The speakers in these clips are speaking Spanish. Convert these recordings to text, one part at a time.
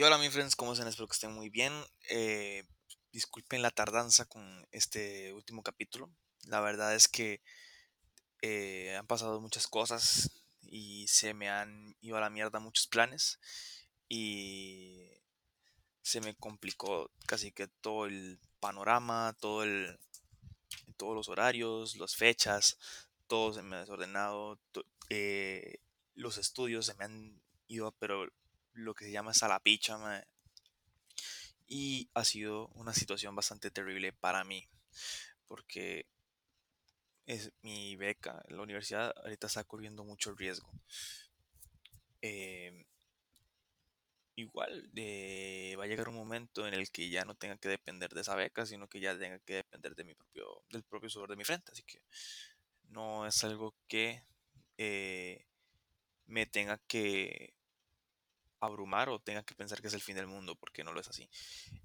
Y hola, mis friends, ¿cómo están? Espero que estén muy bien. Eh, disculpen la tardanza con este último capítulo. La verdad es que eh, han pasado muchas cosas y se me han ido a la mierda muchos planes y se me complicó casi que todo el panorama, todo el, todos los horarios, las fechas, todo se me ha desordenado. Eh, los estudios se me han ido, pero lo que se llama es a la picha, Y ha sido una situación bastante terrible para mí, porque es mi beca, la universidad ahorita está corriendo mucho riesgo. Em, igual eh, va a llegar un momento en el que ya no tenga que depender de esa beca, sino que ya tenga que depender de mi propio, del propio sudor de mi frente. Así que no es algo que eh, me tenga que abrumar o tenga que pensar que es el fin del mundo, porque no lo es así.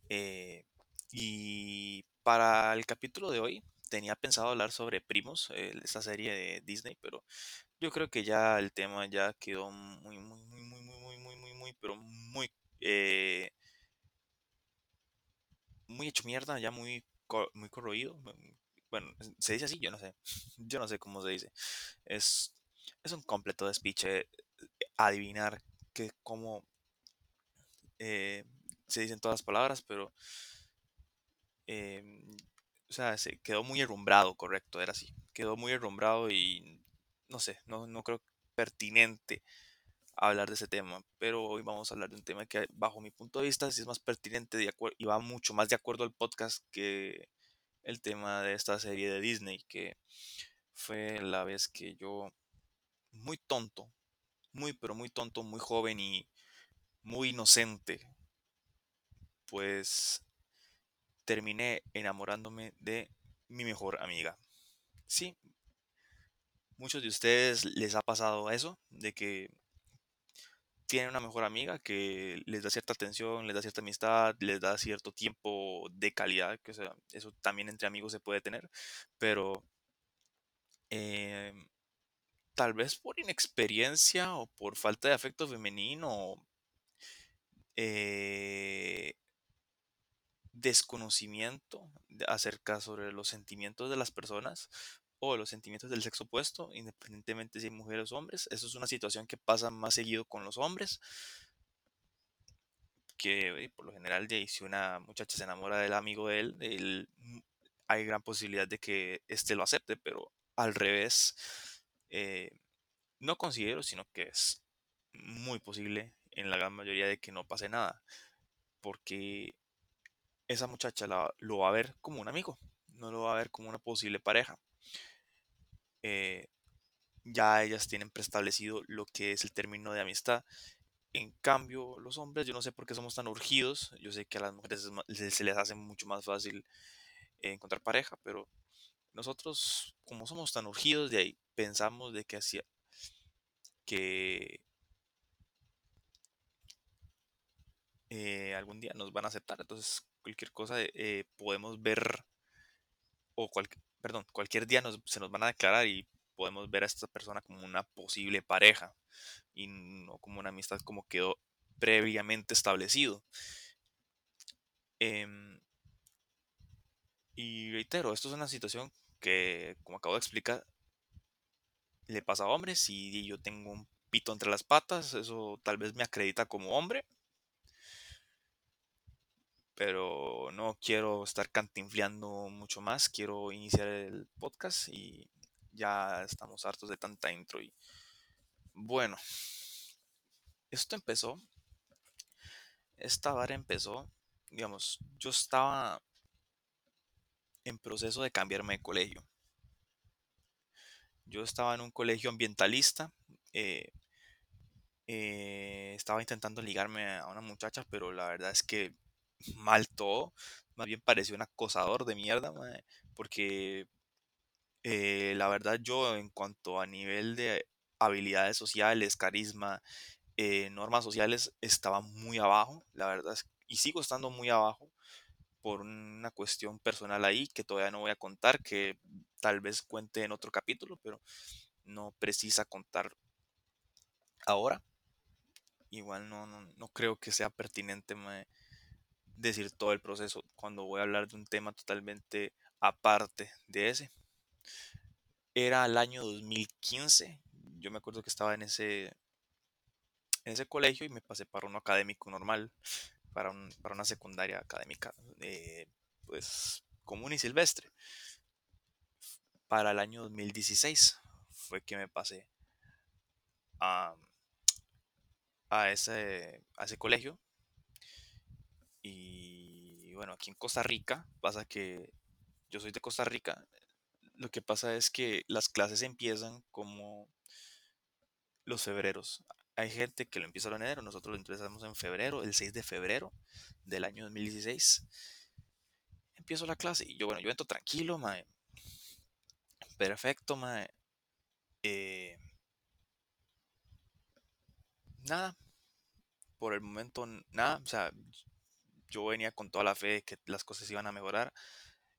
Eh, y para el capítulo de hoy tenía pensado hablar sobre Primos, esta serie de Disney, pero yo creo que ya el tema ya quedó muy, muy, muy, muy, muy, muy, muy, pero muy, eh, muy hecho mierda, ya muy, muy corroído. Bueno, se dice así, yo no sé, yo no sé cómo se dice. Es, es un completo despiche adivinar que cómo eh, se dicen todas las palabras, pero em, o sea, se quedó muy herrumbrado, correcto, era así. Quedó muy herrumbrado y no sé, no, no creo pertinente hablar de ese tema, pero hoy vamos a hablar de un tema que bajo mi punto de vista sí es más pertinente de y va mucho más de acuerdo al podcast que el tema de esta serie de Disney, que fue la vez que yo, muy tonto, muy pero muy tonto, muy joven y muy inocente, pues terminé enamorándome de mi mejor amiga. Sí, muchos de ustedes les ha pasado eso, de que tienen una mejor amiga que les da cierta atención, les da cierta amistad, les da cierto tiempo de calidad, que sea, eso también entre amigos se puede tener, pero em, tal vez por inexperiencia o por falta de afecto femenino eh, desconocimiento acerca sobre los sentimientos de las personas o los sentimientos del sexo opuesto, independientemente si mujeres o hombres. Eso es una situación que pasa más seguido con los hombres. Que por lo general, si una muchacha se enamora del amigo de él, hay gran posibilidad de que éste lo acepte, pero al revés, eh, no considero, sino que es muy posible en la gran mayoría de que no pase nada. Porque esa muchacha lo va a ver como un amigo, no lo va a ver como una posible pareja. Eh, ya ellas tienen preestablecido lo que es el término de amistad. En cambio, los hombres, yo no sé por qué somos tan urgidos. Yo sé que a las mujeres se les hace mucho más fácil encontrar pareja, pero nosotros, como somos tan urgidos de ahí, pensamos de que hacía que eh, algún día nos van a aceptar. Entonces, cualquier cosa eh, podemos ver, o perdón, cualquier día se nos van a declarar y podemos ver a esta persona como una posible pareja y no como una amistad como quedó previamente establecido. Em, y reitero, esto es una situación que, como acabo de explicar, le pasa a hombres y yo tengo un pito entre las patas, eso tal vez me acredita como hombre, pero no quiero estar cantinfleando mucho más, quiero iniciar el podcast y ya estamos hartos de tanta intro y bueno, esto empezó, esta vara empezó, digamos, yo estaba en proceso de cambiarme de colegio. Yo estaba en un colegio ambientalista, eh, eh, estaba intentando ligarme a una muchacha, pero la verdad es que mal todo. Más bien pareció un acosador de mierda, porque eh, la verdad yo en cuanto a nivel de habilidades sociales, carisma, eh, normas sociales, estaba muy abajo, la verdad, y sigo estando muy abajo por una cuestión personal ahí que todavía no voy a contar, que tal vez cuente en otro capítulo, pero no precisa contar ahora. igual no, no, no creo que sea pertinente decir todo el proceso cuando voy a hablar de un tema totalmente aparte de ese. Era el año 2015, yo me acuerdo que estaba en ese, en ese colegio y me pasé para uno académico normal, para, un- para una secundaria académica, eh, pues común y silvestre. Para el año 2016 fue que me pasé a, ese, a ese colegio. Y bueno, aquí en Costa Rica pasa que yo soy de Costa Rica. Lo que pasa es que las clases empiezan como los febreros. Hay gente que lo empieza en enero, nosotros lo empezamos en febrero, el 6 de febrero del año 2016. Empiezo la clase y yo, bueno, yo entro tranquilo, mae. Perfecto, mae. Eh, nada, por el momento nada. O sea, yo venía con toda la fe de que las cosas iban a mejorar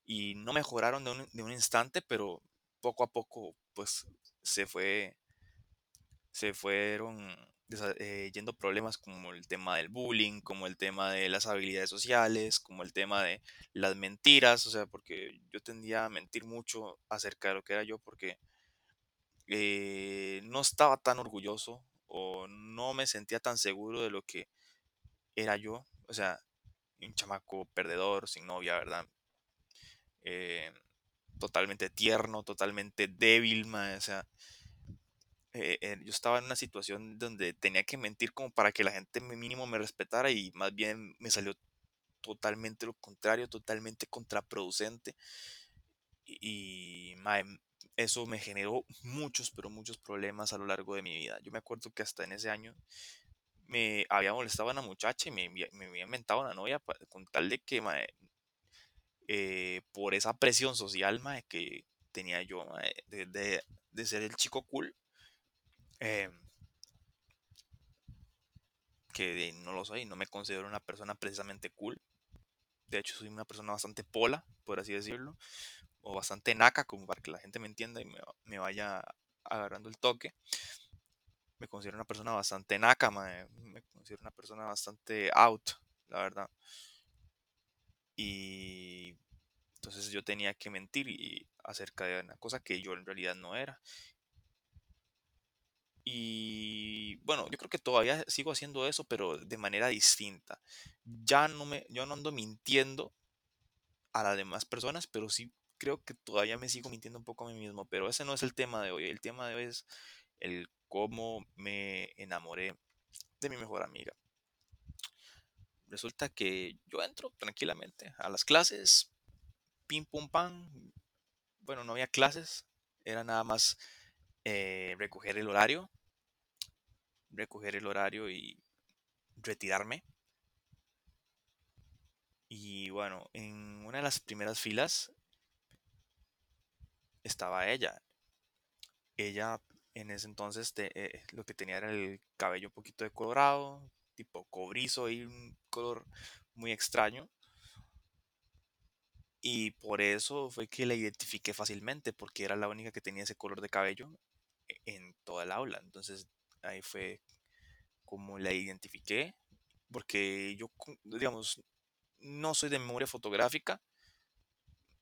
y no mejoraron de un, de un instante, pero poco a poco, pues se fue se fueron eh, yendo problemas como el tema del bullying, como el tema de las habilidades sociales, como el tema de las mentiras, o sea, porque yo tendía a mentir mucho acerca de lo que era yo porque eh, no estaba tan orgulloso o no me sentía tan seguro de lo que era yo, o sea, un chamaco perdedor, sin novia, ¿verdad? Eh, totalmente tierno, totalmente débil, ma, o sea, eh, eh, yo estaba en una situación donde tenía que mentir como para que la gente mínimo me respetara y más bien me salió totalmente lo contrario, totalmente contraproducente y, y, eso me generó muchos, pero muchos problemas a lo largo de mi vida. Yo me acuerdo que hasta en ese año me había molestado a una muchacha y me, me había inventado una novia pa- con tal de que eh, por esa presión social mae, que tenía yo de, de- de ser el chico cool. Em, que no lo soy, no me considero una persona precisamente cool. De hecho, soy una persona bastante pola, por así decirlo, o bastante naca, como para que la gente me entienda y me, me vaya agarrando el toque. Me considero una persona bastante naca, me considero una persona bastante out, la verdad. Y entonces yo tenía que mentir acerca de una cosa que yo en realidad no era. Y bueno, yo creo que todavía sigo haciendo eso, pero de manera distinta. Ya no me, yo no ando mintiendo a las demás personas, pero sí creo que todavía me sigo mintiendo un poco a mí mismo. Pero ese no es el tema de hoy. El tema de hoy es el cómo me enamoré de mi mejor amiga. Resulta que yo entro tranquilamente a las clases, pim pum pam. Bueno, no había clases, era nada más eh, recoger el horario, recoger el horario y retirarme. Y bueno, en una de las primeras filas estaba ella. Ella en ese entonces eh, lo que tenía era el cabello un poquito decolorado, tipo cobrizo y un color muy extraño. Y por eso fue que la identifiqué fácilmente, porque era la única que tenía ese color de cabello en toda el aula. Entonces ahí fue como la identifiqué, porque yo, digamos, no soy de memoria fotográfica,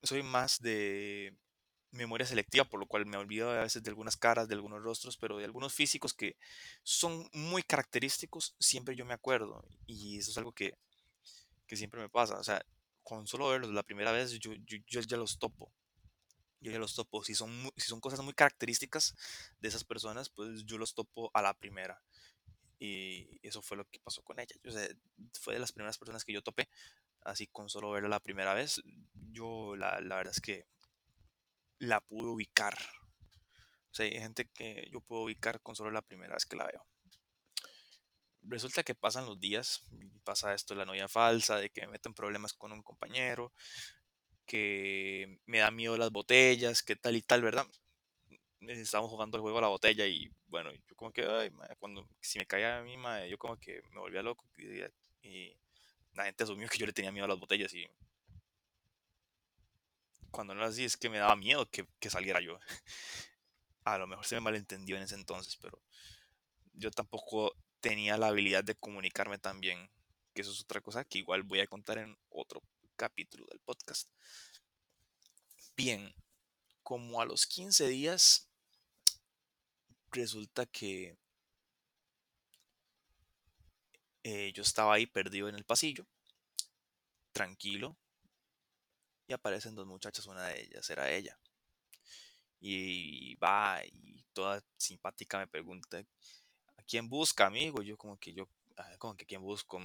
soy más de memoria selectiva, por lo cual me olvido a veces de algunas caras, de algunos rostros, pero de algunos físicos que son muy característicos, siempre yo me acuerdo. Y eso es algo que, que siempre me pasa. O sea, con solo verlos la primera vez, yo, yo, yo ya los topo. Yo ya los topo. Si son, mu- si son cosas muy características de esas personas, pues yo los topo a la primera. Y eso fue lo que pasó con ella. Fue de las primeras personas que yo topé. Así con solo verla la primera vez, yo la, la verdad es que la pude ubicar. O sea, hay gente que yo puedo ubicar con solo la primera vez que la veo. Resulta que pasan los días, pasa esto de la novia falsa, de que me meto en problemas con un compañero, que me da miedo las botellas, que tal y tal, ¿verdad? Eh, Estábamos jugando el juego a la botella y bueno, yo como que, ay, mae, cuando si me caía a mí, mae, yo como que me volvía loco y, la gente asumió que yo le tenía miedo a las botellas y cuando no era así es que me daba miedo que, que saliera yo. A lo mejor se me malentendió en ese entonces, pero yo tampoco tenía la habilidad de comunicarme también, que eso es otra cosa que igual voy a contar en otro capítulo del podcast. Bien, como a los 15 días, resulta que eh, yo estaba ahí perdido en el pasillo, tranquilo, y aparecen dos muchachas, una de ellas era ella. Y va y toda simpática me pregunta, ¿a quién busca, amigo? Yo como que yo, ah, como que quién busco?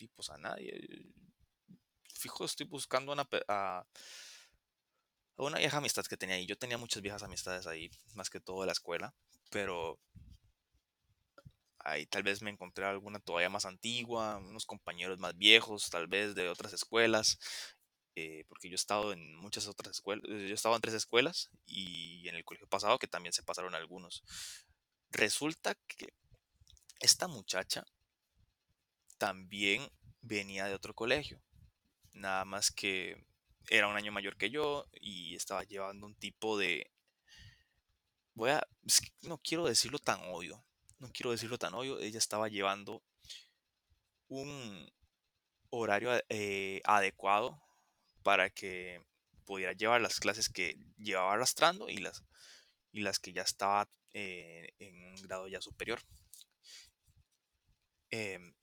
Tipos a nadie. Fijo, estoy buscando una, a, una vieja amistad que tenía ahí. Yo tenía muchas viejas amistades ahí, más que todo de la escuela, pero ahí tal vez me encontré alguna todavía más antigua, unos compañeros más viejos, tal vez de otras escuelas, eh, porque yo he estado en muchas otras escuelas, yo he estado en tres escuelas y en el colegio pasado que también se pasaron algunos. Resulta que esta muchacha también venía de otro colegio, nada más que era un año mayor que yo y estaba llevando un tipo de... Voy a... no quiero decirlo tan obvio, no quiero decirlo tan obvio, ella estaba llevando un horario eh, adecuado para que pudiera llevar las clases que llevaba arrastrando y las, y las que ya estaba eh, en un grado ya superior. Em,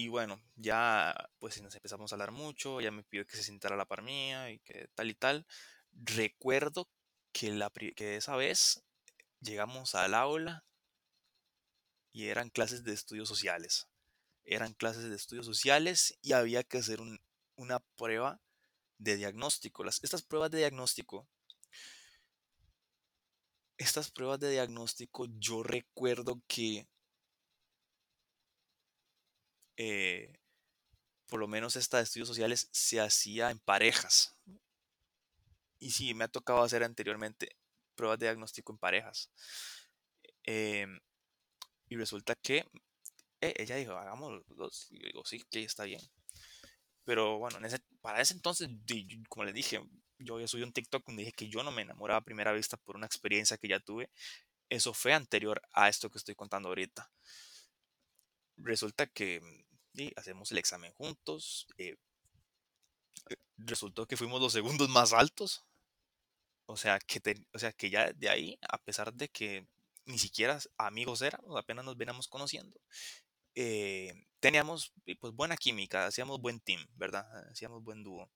Y bueno, ya pues nos empezamos a hablar mucho, ya me pidió que se sentara la par mía y que tal y tal. Recuerdo que, la, que esa vez llegamos al aula y eran clases de estudios sociales. Eran clases de estudios sociales y había que hacer una prueba de diagnóstico. Las, estas pruebas de diagnóstico, estas pruebas de diagnóstico, yo recuerdo que eh, por lo menos esta de estudios sociales, se hacía en parejas. Y sí, me ha tocado hacer anteriormente pruebas de diagnóstico en parejas. Em, y resulta que eh, ella dijo, hagamos los dos. Y yo digo, sí, que está bien. Pero bueno, para ese entonces, como les dije, yo ya subí un TikTok donde dije que yo no me enamoraba a primera vista por una experiencia que ya tuve. Eso fue anterior a esto que estoy contando ahorita. Resulta que hacemos el examen juntos. Eh, eh, resultó que fuimos los segundos más altos. O sea, que o sea, que ya de ahí, a pesar de que ni siquiera amigos éramos, apenas nos veníamos conociendo, eh, teníamos pues buena química, hacíamos buen team, ¿verdad? Hacíamos buen dúo.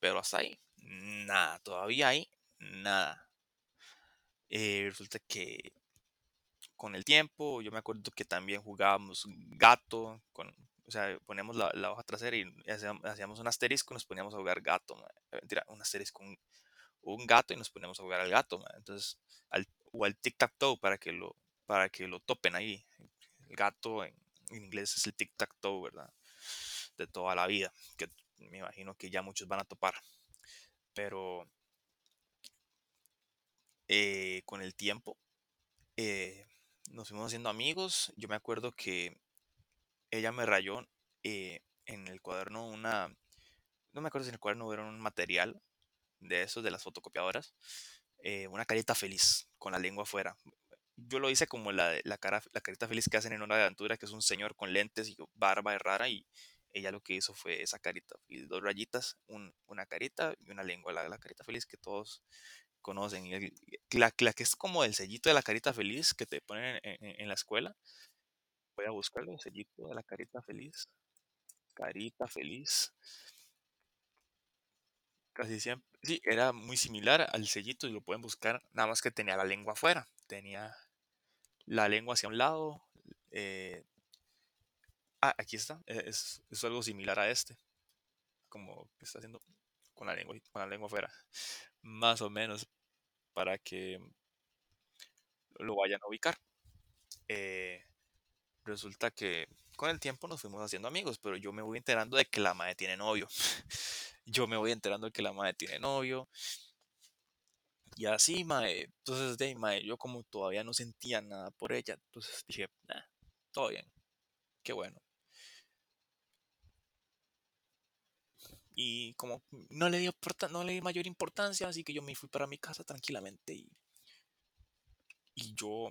Pero hasta ahí, nada, todavía ahí, nada. resulta que con el tiempo. Yo me acuerdo que también jugábamos gato, con, o sea, poníamos la, hoja trasera y hacíamos, un asterisco y nos poníamos a jugar gato. Eh, mentira, un asterisco, un, un, gato y nos poníamos a jugar al gato. Entonces, o al tic-tac-toe para, que lo, para que lo topen ahí. El gato en, inglés es el tic-tac-toe, ¿verdad? De toda la vida, que me imagino que ya muchos van a topar. Pero eh, con el tiempo, eh, nos fuimos haciendo amigos. Yo me acuerdo que ella me rayó eh, en el cuaderno una, no me acuerdo si en el cuaderno era un material de esos de las fotocopiadoras, eh, una carita feliz con la lengua afuera. Yo lo hice como la, la, cara, la carita feliz que hacen en una aventura, que es un señor con lentes y barba y rara, y ella lo que hizo fue esa carita, y dos rayitas, una carita y una lengua, la, la carita feliz que todos conocen. Y la, que es como el sellito de la carita feliz que te ponen en, la escuela. Voy a buscarlo, el sellito de la carita feliz. Carita feliz. Casi siempre. Sí, era muy similar al sellito y lo pueden buscar. Nada más que tenía la lengua afuera. Tenía la lengua hacia un lado. Eh, ah, aquí está. E, es, es, algo similar a este. Como que está haciendo con la lengua, con la lengua afuera. Más o menos para que lo vayan a ubicar. Eh, resulta que con el tiempo nos fuimos haciendo amigos, pero yo me voy enterando de que la madre tiene novio. yo me voy enterando de que la madre tiene novio. Y así, mae. Entonces, de mae, yo como todavía no sentía nada por ella, entonces dije, todo bien. Qué bueno. Y como no le, dio no le di mayor importancia, así que yo me fui para mi casa tranquilamente. Y, y yo,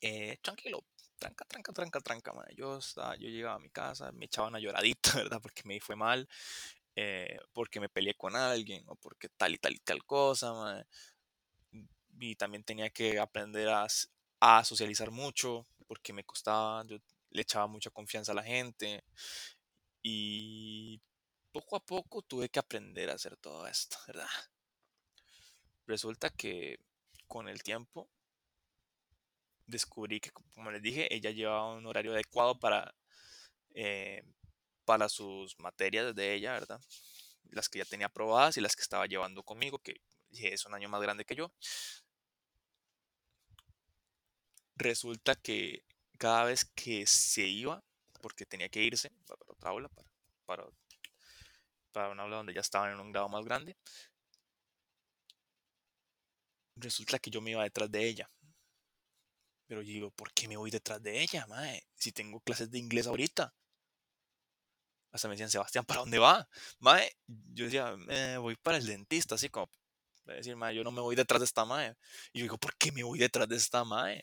eh, tranquilo, tranca, tranca, tranca, tranca, man. Yo, yo llegaba a mi casa, me echaban una lloradita, ¿verdad? Porque me fue mal, eh, porque me peleé con alguien, o porque tal y tal y tal cosa, man. Y también tenía que aprender a, a socializar mucho, porque me costaba, yo le echaba mucha confianza a la gente. Y poco a poco tuve que aprender a hacer todo esto, ¿verdad? Resulta que con el tiempo descubrí que, como les dije, ella llevaba un horario adecuado para, eh, para sus materias de ella, ¿verdad? Las que ya tenía aprobadas y las que estaba llevando conmigo, que es un año más grande que yo. Resulta que cada vez que se iba, porque tenía que irse para otra aula, para, para, para una aula donde ya estaban en un grado más grande, resulta que yo me iba detrás de ella. Pero yo digo, ¿por qué me voy detrás de ella, mae? Si tengo clases de inglés ahorita. Hasta me decían, Sebastián, ¿para dónde va? Mae, yo decía, eh, voy para el dentista, así como, decir, mae, yo no me voy detrás de esta mae. Y yo digo, ¿por qué me voy detrás de esta mae?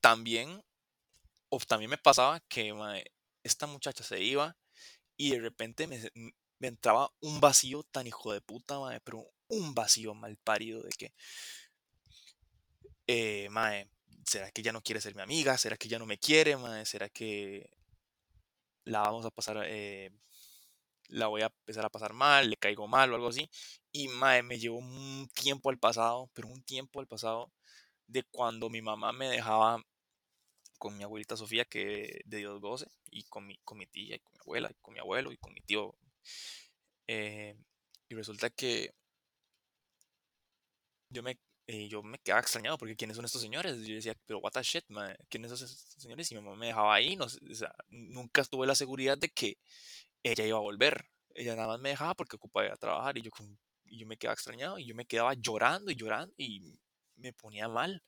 También, o también me pasaba que esta muchacha se iba y de repente me, entraba un vacío tan hijo de puta, mae, pero un vacío mal parido de que, eh, ¿será que ya no quiere ser mi amiga? ¿Será que ya no me quiere? ¿Será que la vamos a pasar, eh, la voy a empezar a pasar mal, le caigo mal o algo así? Y, mae, me llevó un tiempo al pasado, pero un tiempo al pasado de cuando mi mamá me dejaba con mi abuelita Sofía, que de Dios goce, y con mi, con mi tía, y con mi abuela, y con mi abuelo, y con mi tío eh, y resulta que yo me, eh, yo me quedaba extrañado porque ¿quiénes son estos señores? Yo decía, pero what the shit, man, ¿quiénes son estos señores? Y mi mamá me dejaba ahí, no, o sea, nunca tuve la seguridad de que ella iba a volver. Ella nada más me dejaba porque ocupaba trabajar y yo, y yo me quedaba extrañado y yo me quedaba llorando y llorando y me ponía mal.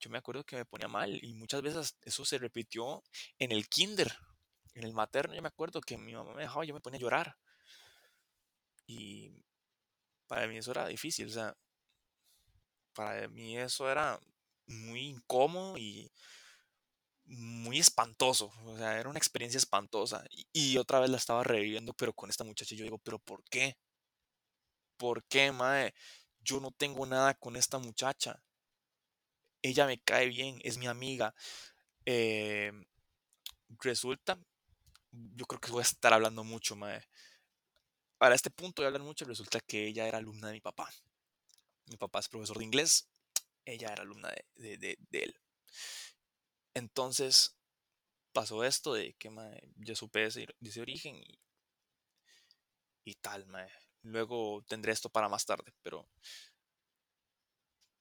Yo me acuerdo que me ponía mal y muchas veces eso se repitió en el kinder, en el materno. Yo me acuerdo que mi mamá me dejaba y yo me ponía a llorar. Y para mí eso era difícil, o sea, para mí eso era muy incómodo y muy espantoso, o sea, era una experiencia espantosa. Y, otra vez la estaba reviviendo, pero con esta muchacha yo digo, pero ¿por qué? ¿Por qué, mae? Yo no tengo nada con esta muchacha. Ella me cae bien, es mi amiga. Em, resulta, yo creo que voy a estar hablando mucho, mae para este punto de hablar mucho, resulta que ella era alumna de mi papá. Mi papá es profesor de inglés, ella era alumna de, él. Entonces pasó esto de que yo supe ese, de ese origen y, tal. Luego tendré esto para más tarde, pero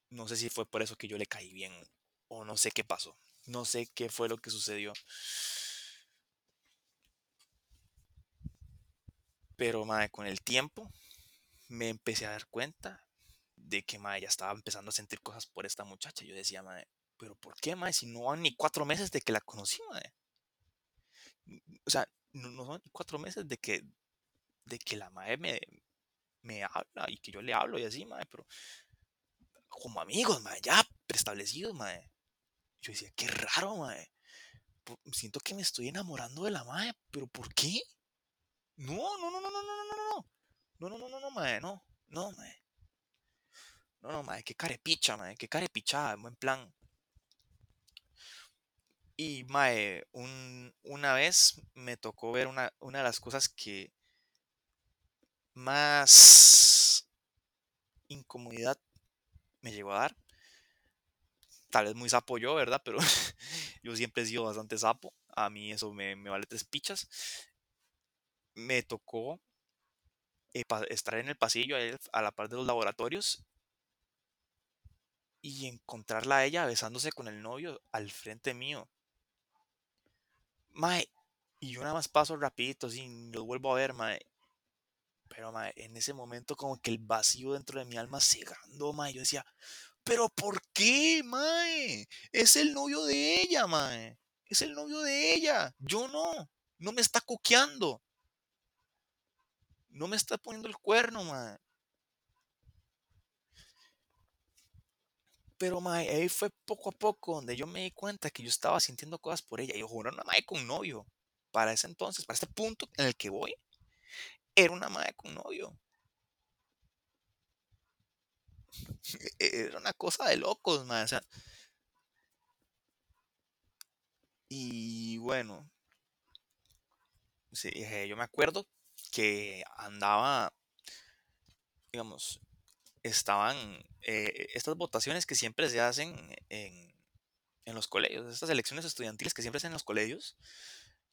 no sé si fue por eso que yo le caí bien o no sé qué pasó. No sé qué fue lo que sucedió. Pero, madre, con el tiempo me empecé a dar cuenta de que, madre, ya estaba empezando a sentir cosas por esta muchacha. Yo decía, madre, pero ¿por qué, madre? Si no van ni cuatro meses de que la conocí, madre. O sea, no, son ni cuatro meses de que, de que la madre me, me habla y que yo le hablo y así, madre, pero como amigos, madre, ya preestablecidos, madre. Yo decía, qué raro, madre. Siento que me estoy enamorando de la madre, pero ¿por qué? No, no, no, no, no, no, no, no. No, no, no, no, no, mae, no. No, mae. No, no, mae, qué carepicha, mae, qué carepichada, buen plan. Y, mae, un, una vez me tocó ver una, una de las cosas que más incomodidad me llegó a dar. Tal vez muy sapo yo, ¿verdad? Pero yo siempre he sido bastante sapo. A mí eso me, vale tres pichas me tocó eh, estar en el pasillo a la par de los laboratorios y encontrarla a ella besándose con el novio al frente mío. Mae, y yo nada más paso rapidito, así, lo vuelvo a ver, mae. Pero, mae, en ese momento como que el vacío dentro de mi alma cegando, mae. Yo decía, pero ¿por qué, mae? Es el novio de ella, mae. Es el novio de ella. Yo no. No me está coqueando. No me está poniendo el cuerno, mae. Pero, mae, ahí fue poco a poco donde yo me di cuenta que yo estaba sintiendo cosas por ella. Y yo era una mae con novio. Para ese entonces, para este punto en el que voy, era una mae con novio. E-, era una cosa de locos, mae. O sea, y bueno, eh, yo me acuerdo que andaba, digamos, estaban eh, estas votaciones que siempre se hacen en, en los colegios, estas elecciones estudiantiles que siempre se hacen en los colegios.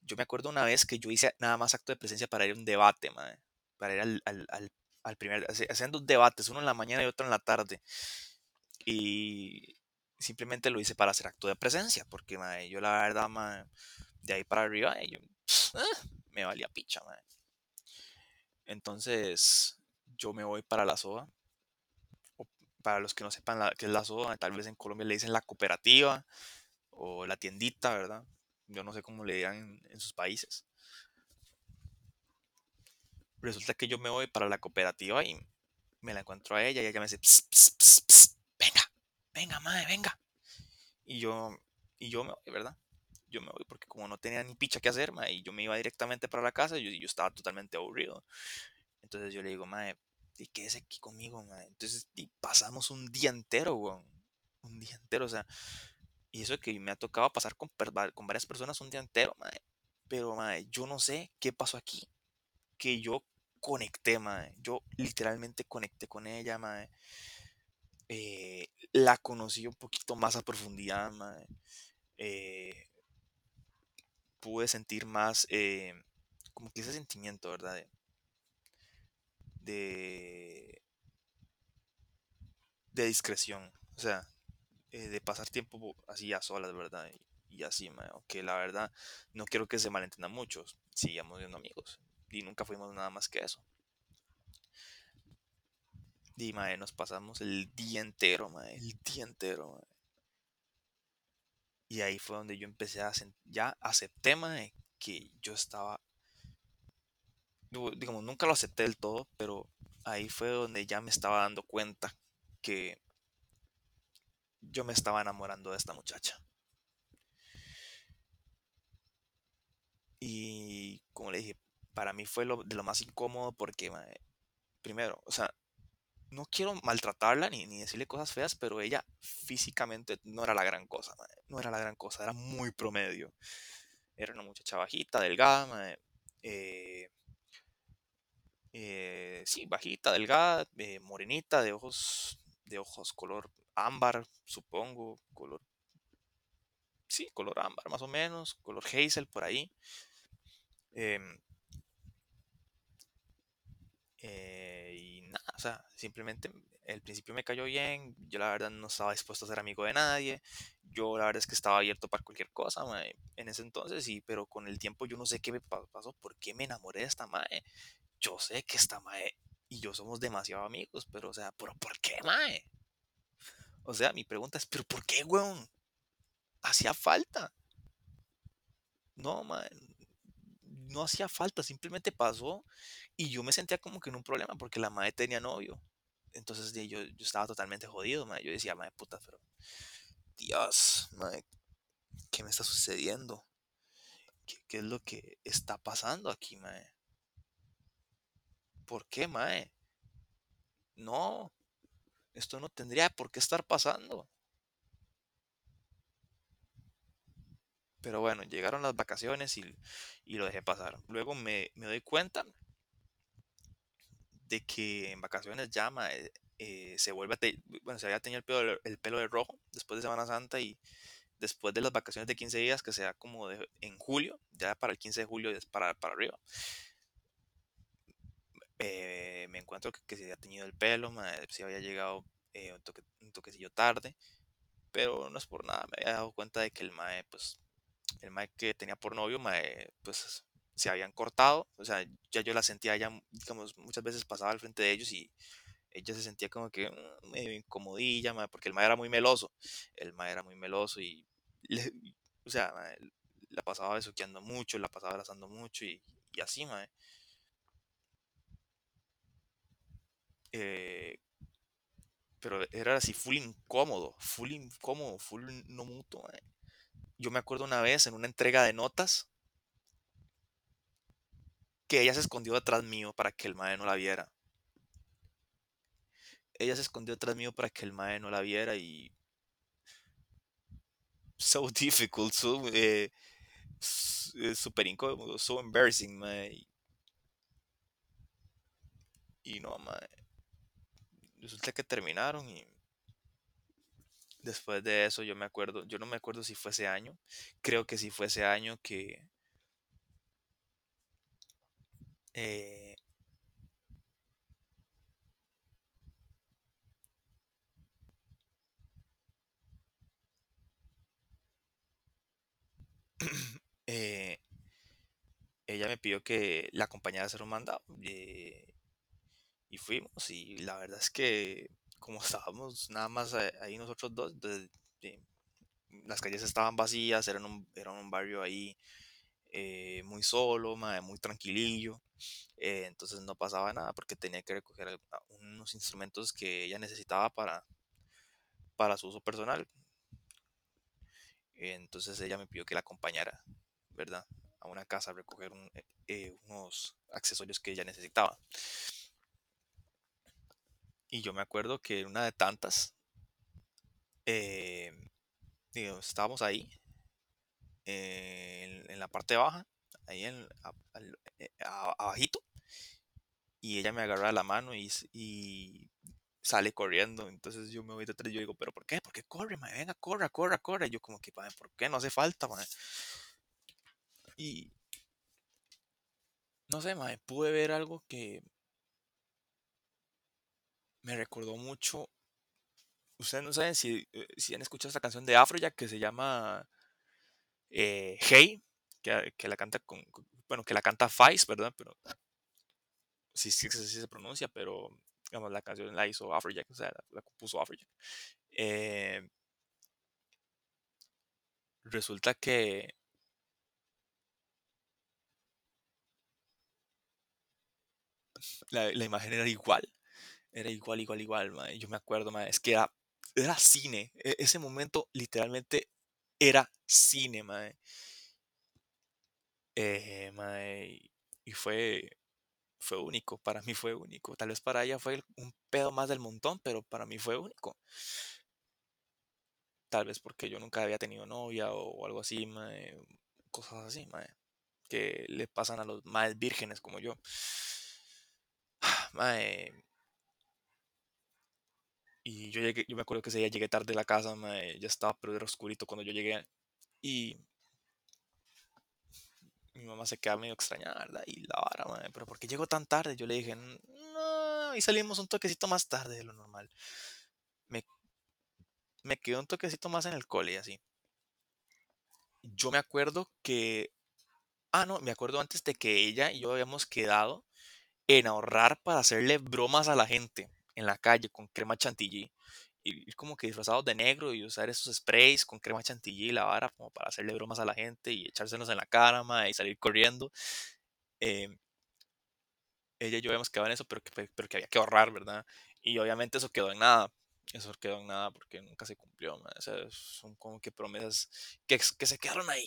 Yo me acuerdo una vez que yo hice nada más acto de presencia para ir a un debate, mae, para ir al, al, al, al primer, hacían dos debates, uno en la mañana y otro en la tarde. Y simplemente lo hice para hacer acto de presencia, porque mae, yo la verdad, mae, de ahí para arriba, eh, yo, me valía picha, mae. Entonces, yo me voy para la SOA. o para los que no sepan la- qué es la SOA, tal vez en Colombia le dicen la cooperativa o la tiendita, ¿verdad? Yo no sé cómo le dirán en, en sus países. Resulta que yo me voy para la cooperativa y me la encuentro a ella y ella me dice, "Ps, ps, ps, ps, venga, venga, madre, venga. Y yo, y yo me voy, ¿verdad? Yo me voy porque como no tenía ni picha que hacer, mae, y yo me iba directamente para la casa, yo, yo estaba totalmente aburrido. Entonces yo le digo, mae, y quédese aquí conmigo, mae. Entonces y pasamos un día entero, weón. Un día entero, o sea, y eso que me ha tocado pasar con, varias personas un día entero, mae. Pero, mae, yo no sé qué pasó aquí, que yo conecté, mae. Yo literalmente conecté con ella, mae. Eh, la conocí un poquito más a profundidad, mae. Eh, pude sentir más, eh, como que ese sentimiento, ¿verdad? De, de discreción, o sea, eh, de pasar tiempo así a solas, ¿verdad? Y, así, mae, aunque la verdad no quiero que se malentiendan muchos, sigamos siendo amigos y nunca fuimos nada más que eso. Y mae, nos pasamos el día entero, mae, el día entero, mae. Y ahí fue donde yo empecé a ya acepté, mae, que yo estaba, digamos, nunca lo acepté del todo, pero ahí fue donde ya me estaba dando cuenta que yo me estaba enamorando de esta muchacha. Y como le dije, para mí fue lo, de lo más incómodo porque, mae, primero, o sea, no quiero maltratarla ni, ni decirle cosas feas, pero ella físicamente no era la gran cosa, mae, no era la gran cosa, era muy promedio. Era una muchacha bajita, delgada, mae, eh, eh, sí, bajita, delgada, eh, morenita, de ojos, de ojos color ámbar, supongo, color, sí, color ámbar más o menos, color hazel por ahí. em, eh, y nada, o sea, simplemente el principio me cayó bien, yo la verdad no estaba dispuesto a ser amigo de nadie, yo la verdad es que estaba abierto para cualquier cosa, mae, en ese entonces, sí, pero con el tiempo yo no sé qué me pa- pasó, por qué me enamoré de esta mae, yo sé que esta mae y yo somos demasiado amigos, pero o sea, ¿pero por qué mae? O sea, mi pregunta es, ¿pero por qué, weón? Hacía falta. No, mae, no hacía falta, simplemente pasó y yo me sentía como que en un problema porque la madre tenía novio. Entonces yo, yo estaba totalmente jodido, mae. Yo decía, madre puta, pero Dios, mae, ¿qué me está sucediendo? ¿Qué, qué es lo que está pasando aquí, mae? ¿Por qué, mae? No, esto no tendría por qué estar pasando. Pero bueno, llegaron las vacaciones y, y lo dejé pasar. Luego me, me doy cuenta de que en vacaciones mae, eh, se vuelve a te- bueno, se había tenido el pelo, el pelo de rojo después de Semana Santa y después de las vacaciones de 15 días, que sea como de- en julio, ya para el 15 de julio para, para arriba, eh, me encuentro que, se había teñido el pelo, mae, se había llegado eh, un, toque- un toquecillo tarde, pero no es por nada, me había dado cuenta de que el mae, pues, el mae que tenía por novio, mae, pues se habían cortado, o sea, ya yo la sentía ya, digamos, muchas veces pasaba al frente de ellos y ella se sentía como que mm, medio incomodilla, porque el mae era muy meloso. El mae era muy meloso y, o sea, la pasaba besuqueando mucho, la pasaba abrazando mucho y, y así, mae. Eh, pero era así full incómodo, full incómodo, full no mutuo, mae. Yo me acuerdo una vez en una entrega de notas que ella se escondió detrás mío para que el mae no la viera. Ella se escondió detrás mío para que el mae no la viera y so difficult, so eh, eh, super incómodo, so embarrassing. Y no, mae. Resulta que terminaron y después de eso yo me acuerdo, yo no me acuerdo si fue ese año, creo que sí fue ese año que eh, eh, ella me pidió que la acompañara a hacer un mandado. eh, y fuimos y la verdad es que como estábamos nada más ahí nosotros dos, las calles estaban vacías, era un, era un barrio ahí eh, muy solo, muy tranquilillo, eh, entonces no pasaba nada porque tenía que recoger unos instrumentos que ella necesitaba para, para su uso personal. Entonces ella me pidió que la acompañara, ¿verdad? A una casa a recoger eh, unos accesorios que ella necesitaba. Y yo me acuerdo que una de tantas, eh, estábamos ahí, eh, en, la parte baja, ahí en, eh, abajito, y ella me agarra la mano y, y sale corriendo. Entonces yo me voy detrás y yo digo, ¿pero por qué? ¿Por qué corre, mae? Venga, corra, corra, corra. Y yo como que, "Mae, ¿por qué? No hace falta, mae. Y no sé, mae, pude ver algo que me recordó mucho. Ustedes no saben si, eh, si han escuchado esta canción de Afrojack que se llama eh, Hey, que, que la canta con, bueno, que la canta Fice, ¿verdad? Pero sí, sí se pronuncia, pero digamos, la canción la hizo Afrojack, o sea, la, la compuso Afrojack. Eh, resulta que la, la imagen era igual, era igual, igual, igual, mae. Yo me acuerdo, mae, es que era, era cine, e- ese momento literalmente era cine, mae. Eh, mae, y fue, fue único, para mí fue único. Tal vez para ella fue un pedo más del montón, pero para mí fue único. Tal vez porque yo nunca había tenido novia o, algo así, mae, cosas así, mae, que le pasan a los más vírgenes como yo. Mae, y yo llegué, yo me acuerdo que ese día llegué tarde a la casa, ya estaba, pero era oscurito cuando yo llegué. Y mi mamá se queda medio extrañada. Y la vara, mae, pero ¿por qué llegó tan tarde? Yo le dije, no, y salimos un toquecito más tarde de lo normal. Me, me quedé un toquecito más en el cole así. Yo me acuerdo que, ah, no, me acuerdo antes de que ella y yo habíamos quedado en ahorrar para hacerle bromas a la gente en la calle con crema chantilly. Y como que disfrazados de negro y usar esos sprays con crema chantilly y la vara como para hacerle bromas a la gente y echárselos en la cara, mae, y salir corriendo. Em, ella y yo habíamos quedado en eso, pero que, pe- pero que había que ahorrar, ¿verdad? Y obviamente eso quedó en nada. Eso quedó en nada porque nunca se cumplió, mae. O sea, son como que promesas que, que se quedaron ahí,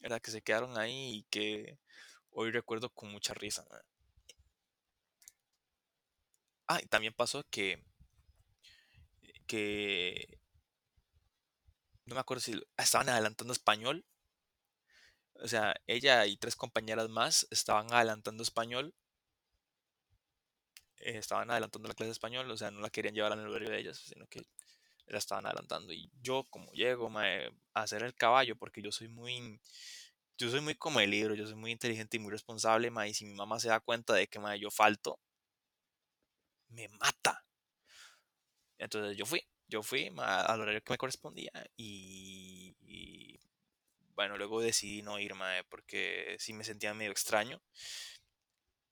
¿verdad? Que se quedaron ahí y que hoy recuerdo con mucha risa, mae. Ah, y también pasó que, que no me acuerdo si estaban adelantando español. O sea, ella y tres compañeras más estaban adelantando español. eh, estaban adelantando la clase español. O sea, no la querían llevar al horario de ellas, sino que la estaban adelantando. Y yo, como llego mae, a hacer el caballo, porque yo soy muy, yo soy muy como el libro, yo soy muy inteligente y muy responsable, mae, y si mi mamá se da cuenta de que mae, yo falto, me mata. Entonces yo fui, yo fui al horario que me correspondía y, y, bueno, luego decidí no ir, mae, porque sí me sentía medio extraño.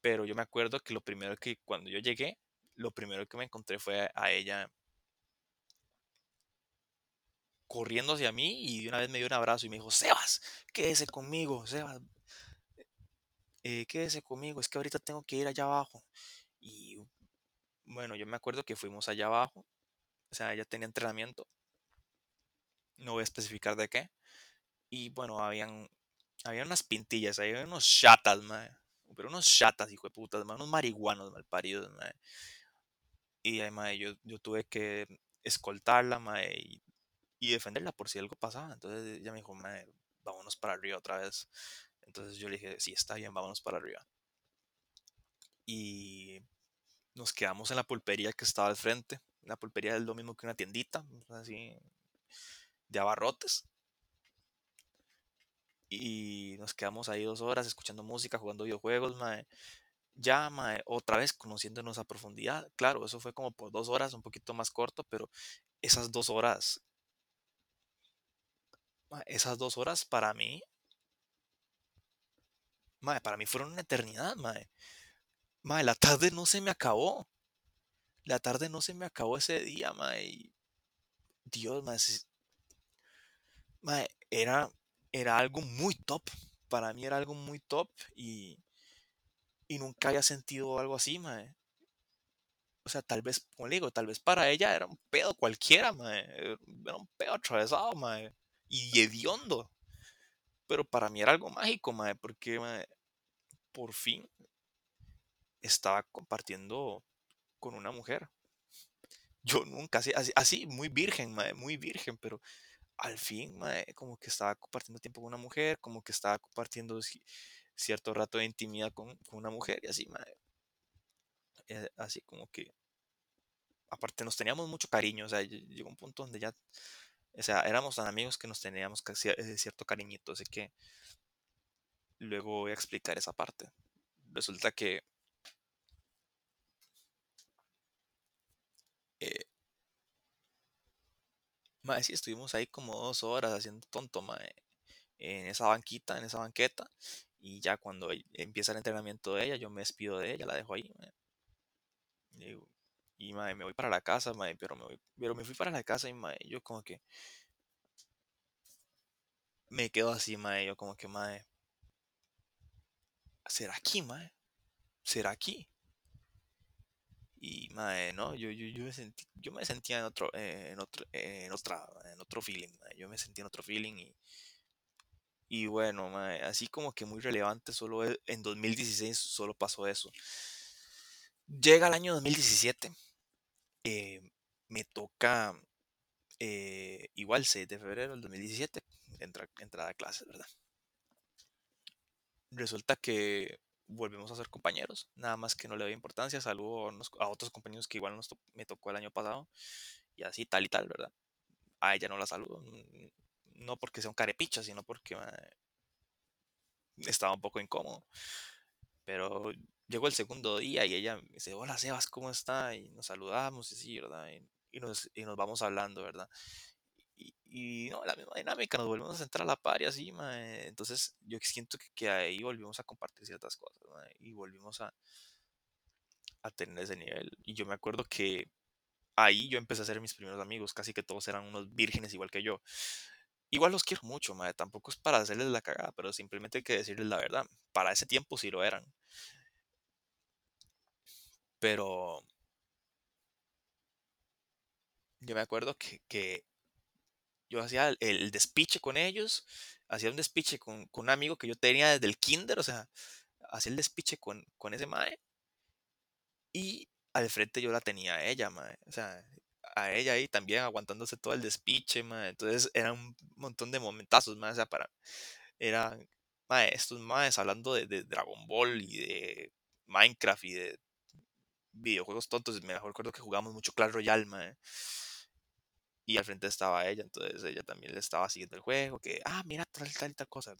Pero yo me acuerdo que lo primero que cuando yo llegué, lo primero que me encontré fue a ella corriendo hacia mí y de una vez me dio un abrazo y me dijo, Sebas, quédese conmigo, Sebas, eh, quédese conmigo, es que ahorita tengo que ir allá abajo. Bueno, yo me acuerdo que fuimos allá abajo, o sea, ella tenía entrenamiento, no voy a especificar de qué, y bueno, habían, había unas pintillas, había unos chatas, mae, pero unos chatas, hijo de putas, mae, unos marihuanos malparidos, mae. Y mae, yo, yo tuve que escoltarla, mae, y, y defenderla por si algo pasaba. Entonces ella me dijo, mae, vámonos para arriba otra vez. Entonces yo le dije, sí, está bien, vámonos para arriba. Y nos quedamos en la pulpería que estaba al frente. La pulpería es lo mismo que una tiendita, así, de abarrotes. Y nos quedamos ahí dos horas escuchando música, jugando videojuegos, mae. Ya, mae, otra vez conociéndonos a profundidad. Claro, eso fue como por dos horas, un poquito más corto, pero esas dos horas, esas dos horas para mí, mae, para mí fueron una eternidad, mae. Mae, la tarde no se me acabó. La tarde no se me acabó ese día, mae. Dios, mae, mae, era, era algo muy top. Para mí era algo muy top y, y nunca había sentido algo así, mae. O sea, tal vez, como le digo, tal vez para ella era un pedo cualquiera, mae. Era un pedo atravesado, mae. Y hediondo. Pero para mí era algo mágico, mae, porque mae, por fin estaba compartiendo con una mujer. Yo nunca, así, muy virgen, mae, muy virgen, pero al fin, como que estaba compartiendo tiempo con una mujer, como que estaba compartiendo ci- cierto rato de intimidad con, una mujer y así, mae, eh, así como que, aparte nos teníamos mucho cariño, o sea, ll- llegó un punto donde ya, o sea, éramos tan amigos que nos teníamos eh, cierto cariñito, así que luego voy a explicar esa parte. Resulta que, eh, mae, sí, estuvimos ahí como dos horas haciendo tonto, mae, en esa banquita, en esa banqueta, y ya cuando e- empieza el entrenamiento de ella, yo me despido de ella, la dejo ahí, mae, y, y, me voy para la casa, mae, pero me voy, pero me fui para la casa y mae, yo como que me quedo así, mae, yo como que, mae, ¿será aquí, mae? ¿Será aquí? Y, mae, no, yo, yo, yo me sentí, yo me sentía en otro, eh, en otro, en otra, en otro feeling, yo me sentía en otro feeling y, y bueno, mae, así como que muy relevante, solo e- en 2016 solo pasó eso. Llega el año 2017, eh, me toca eh, igual 6 de febrero del 2017, entra, entrada a clases, ¿verdad? Resulta que volvemos a ser compañeros, nada más que no le doy importancia, saludo a, otros compañeros que igual nos to- me tocó el año pasado, y así tal y tal, ¿verdad? A ella no la saludo, no porque sea un carepicha, sino porque estaba un poco incómodo. Pero llegó el segundo día y ella me dice, hola Sebas, ¿cómo está? Y nos saludamos y sí, ¿verdad? Y nos, y nos vamos hablando, ¿verdad? Y, no, la misma dinámica, nos volvemos a sentar a la par y así, mae. Entonces yo siento que, que ahí volvimos a compartir ciertas cosas, mae, y volvimos a, a tener ese nivel. Y yo me acuerdo que ahí yo empecé a hacer mis primeros amigos, casi que todos eran unos vírgenes igual que yo. Igual los quiero mucho, mae, tampoco es para hacerles la cagada, pero simplemente hay que decirles la verdad. Para ese tiempo sí lo eran, pero yo me acuerdo que, que yo hacía el, el despiche con ellos, hacía un despiche con, un amigo que yo tenía desde el kinder, o sea, hacía el despiche con, con ese mae y al frente yo la tenía a ella, mae, o sea, a ella ahí también aguantándose todo el despiche, mae, entonces era un montón de momentazos, mae, o sea, para, era, mae, estos maes hablando de, de Dragon Ball y de Minecraft y de videojuegos tontos, me acuerdo que jugamos mucho Clash Royale, mae, y al frente estaba ella, entonces ella también le estaba siguiendo el juego, que, ah, mira, tal, tal tal cosa.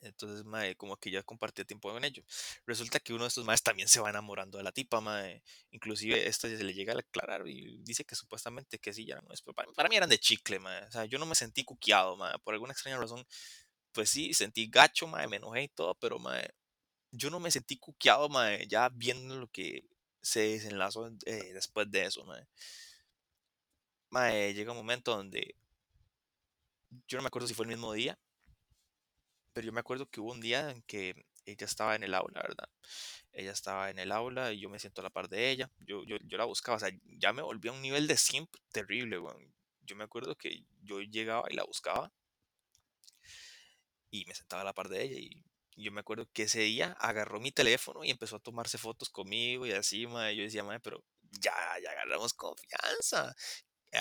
Entonces, mae, como que ya compartía tiempo con ellos. Resulta que uno de estos maes también se va enamorando de la tipa, mae. Inclusive esto se le llega a aclarar y dice que supuestamente que sí, ya no es. Pero para, para mí eran de chicle, mae. O sea, yo no me sentí cuqueado, mae. Por alguna extraña razón, pues sí, sentí gacho, mae, me enojé y todo, pero, mae, yo no me sentí cuqueado, mae, ya viendo lo que se desenlazó eh, después de eso, mae. Mae, llega un momento donde yo no me acuerdo si fue el mismo día, pero yo me acuerdo que hubo un día en que ella estaba en el aula, ¿verdad? Ella estaba en el aula y yo me siento a la par de ella. Yo, yo, yo la buscaba, o sea, ya me volví a un nivel de simp terrible, weón. Yo me acuerdo que yo llegaba y la buscaba y me sentaba a la par de ella y yo me acuerdo que ese día agarró mi teléfono y empezó a tomarse fotos conmigo y así, madre. Yo decía, madre, pero ya, ya agarramos confianza.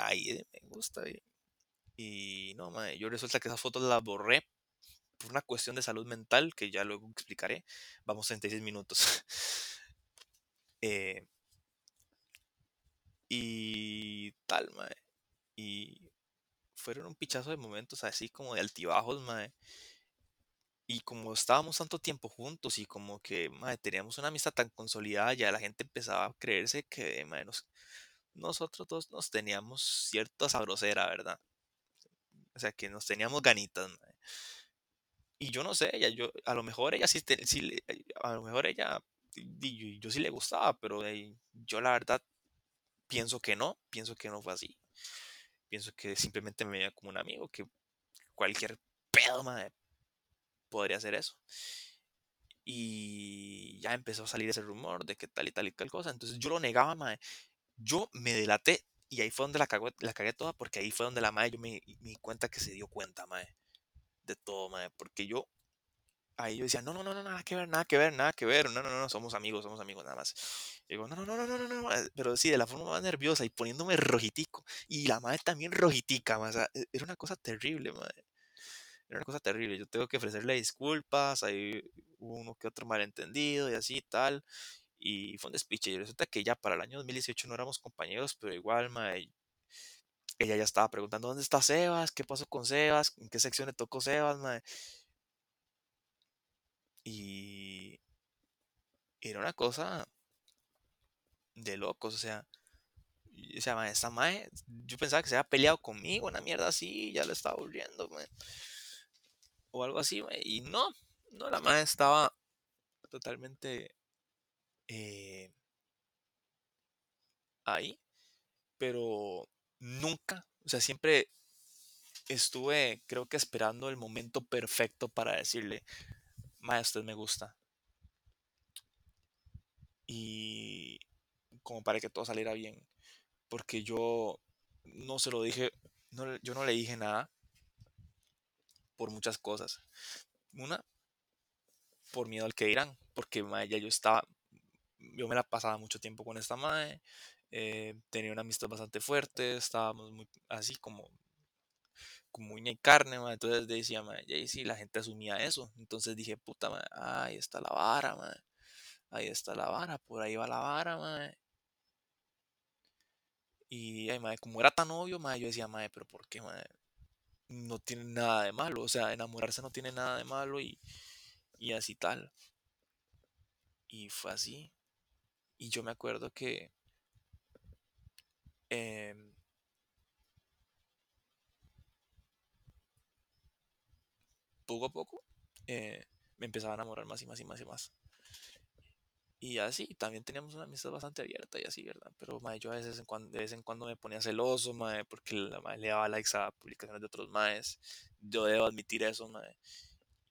Ahí me gusta. Y, y no, madre, yo resulta que esas fotos las borré por una cuestión de salud mental que ya luego explicaré. Vamos 36 minutos. eh, y tal, madre. Y fueron un pichazo de momentos así como de altibajos, madre. Y como estábamos tanto tiempo juntos y como que madre, teníamos una amistad tan consolidada, ya la gente empezaba a creerse que madre, nos- nosotros dos nos teníamos cierta sabrosera, ¿verdad? O sea, que nos teníamos ganitas, madre. Y yo no sé, ella, yo, a lo mejor ella sí, sí le- a lo mejor ella, y- y yo, sí le gustaba, pero eh, yo la verdad pienso que no, pienso que no fue así. Pienso que simplemente me veía como un amigo, que cualquier pedo, madre, podría hacer eso. Y ya empezó a salir ese rumor de que tal y tal y tal cosa. Entonces yo lo negaba, mae. Yo me delaté y ahí fue donde la, cagó- la cagué toda porque ahí fue donde la mae yo me, me di cuenta que se dio cuenta, mae, de todo, mae. Porque yo, ahí yo decía, no, no, no, no, nada que ver, nada que ver, nada que ver. No, no, no, somos amigos, somos amigos nada más. Y digo, no, no, no, no, no, no, no, mae", Pero sí, de la forma más nerviosa y poniéndome rojitico. Y la mae también rojitica, e- era una cosa terrible, mae. Era una cosa terrible. Yo tengo que ofrecerle disculpas. Ahí hubo uno que otro malentendido y así y tal. Y fue un despiche. Y resulta que ya para el año 2018 no éramos compañeros, pero igual, mae, ella ya estaba preguntando dónde está Sebas, qué pasó con Sebas, en qué sección le tocó Sebas, mae. Y era una cosa de locos, o sea, o sea, mae, esta mae, yo pensaba que se había peleado conmigo, una mierda así, ya le estaba mae, o algo así, y no, no, la mae estaba totalmente eh, ahí, pero nunca, o sea, siempre estuve, creo que esperando el momento perfecto para decirle, mae, usted me gusta. Y como para que todo saliera bien. Porque yo no se lo dije, no, yo no le dije nada por muchas cosas. Una, por miedo al que dirán. Porque mae, ya yo estaba, yo me la pasaba mucho tiempo con esta mae. eh, tenía una amistad bastante fuerte. Estábamos muy así como como uña y carne, mae, Entonces decía, mae, y sí, la gente asumía eso. Entonces dije, puta, ah, ahí está la vara, mae. Ahí está la vara, por ahí va la vara, mae. Y, ay, mae, como era tan obvio, mae, yo decía, mae, pero ¿por qué, mae? No tiene nada de malo. O sea, enamorarse no tiene nada de malo y, y así tal. Y fue así. Y yo me acuerdo que em, poco a poco eh, me empezaba a enamorar más y más y más y más. Y así, también teníamos una amistad bastante abierta y así, ¿verdad? Pero, mae, yo a veces en cuando, de vez en cuando me ponía celoso, mae, porque la mae le daba likes a publicaciones de otros maes. Yo debo admitir eso, mae.